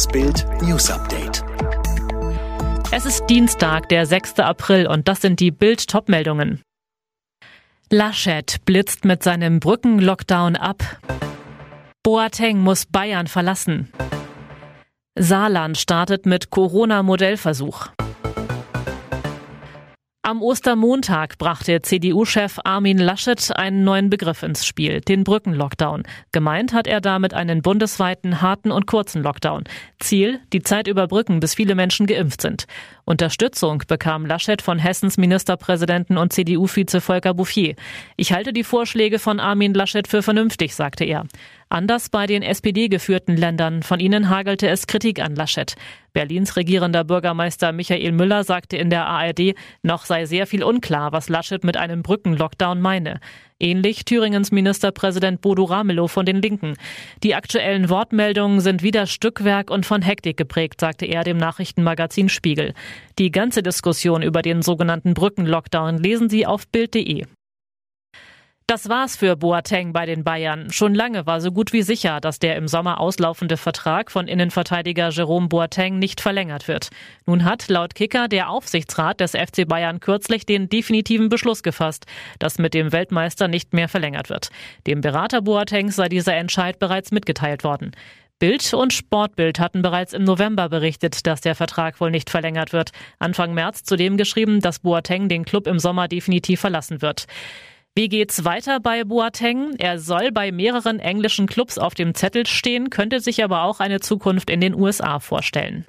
Das Bild News Update. Es ist Dienstag, der 6. April und das sind die Bild Topmeldungen. Laschet blitzt mit seinem Brückenlockdown ab. Boateng muss Bayern verlassen. Saarland startet mit Corona-Modellversuch. Am Ostermontag brachte CDU-Chef Armin Laschet einen neuen Begriff ins Spiel, den Brückenlockdown. Gemeint hat er damit einen bundesweiten harten und kurzen Lockdown. Ziel, die Zeit überbrücken, bis viele Menschen geimpft sind. Unterstützung bekam Laschet von Hessens Ministerpräsidenten und CDU-Vize Volker Bouffier. Ich halte die Vorschläge von Armin Laschet für vernünftig, sagte er. Anders bei den SPD-geführten Ländern. Von ihnen hagelte es Kritik an Laschet. Berlins regierender Bürgermeister Michael Müller sagte in der ARD, noch sei sehr viel unklar, was Laschet mit einem Brückenlockdown meine. Ähnlich Thüringens Ministerpräsident Bodo Ramelow von den Linken. Die aktuellen Wortmeldungen sind wieder Stückwerk und von Hektik geprägt, sagte er dem Nachrichtenmagazin Spiegel. Die ganze Diskussion über den sogenannten Brückenlockdown lesen Sie auf Bild.de. Das war's für Boateng bei den Bayern. Schon lange war so gut wie sicher, dass der im Sommer auslaufende Vertrag von Innenverteidiger Jerome Boateng nicht verlängert wird. Nun hat laut Kicker der Aufsichtsrat des FC Bayern kürzlich den definitiven Beschluss gefasst, dass mit dem Weltmeister nicht mehr verlängert wird. Dem Berater Boatengs sei dieser Entscheid bereits mitgeteilt worden. Bild und Sportbild hatten bereits im November berichtet, dass der Vertrag wohl nicht verlängert wird. Anfang März zudem geschrieben, dass Boateng den Club im Sommer definitiv verlassen wird. Wie geht's weiter bei Boateng? Er soll bei mehreren englischen Clubs auf dem Zettel stehen, könnte sich aber auch eine Zukunft in den USA vorstellen.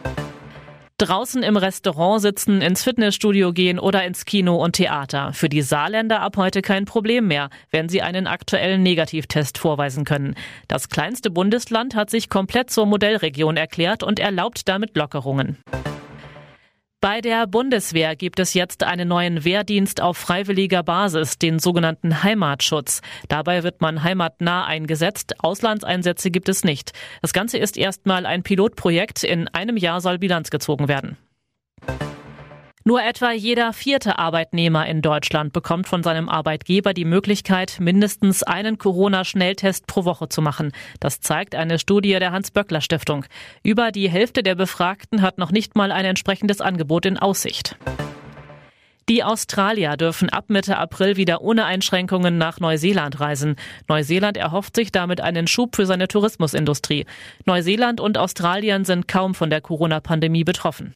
Draußen im Restaurant sitzen, ins Fitnessstudio gehen oder ins Kino und Theater. Für die Saarländer ab heute kein Problem mehr, wenn sie einen aktuellen Negativtest vorweisen können. Das kleinste Bundesland hat sich komplett zur Modellregion erklärt und erlaubt damit Lockerungen. Bei der Bundeswehr gibt es jetzt einen neuen Wehrdienst auf freiwilliger Basis, den sogenannten Heimatschutz. Dabei wird man heimatnah eingesetzt. Auslandseinsätze gibt es nicht. Das Ganze ist erstmal ein Pilotprojekt. In einem Jahr soll Bilanz gezogen werden. Nur etwa jeder vierte Arbeitnehmer in Deutschland bekommt von seinem Arbeitgeber die Möglichkeit, mindestens einen Corona-Schnelltest pro Woche zu machen. Das zeigt eine Studie der Hans-Böckler-Stiftung. Über die Hälfte der Befragten hat noch nicht mal ein entsprechendes Angebot in Aussicht. Die Australier dürfen ab Mitte April wieder ohne Einschränkungen nach Neuseeland reisen. Neuseeland erhofft sich damit einen Schub für seine Tourismusindustrie. Neuseeland und Australien sind kaum von der Corona-Pandemie betroffen.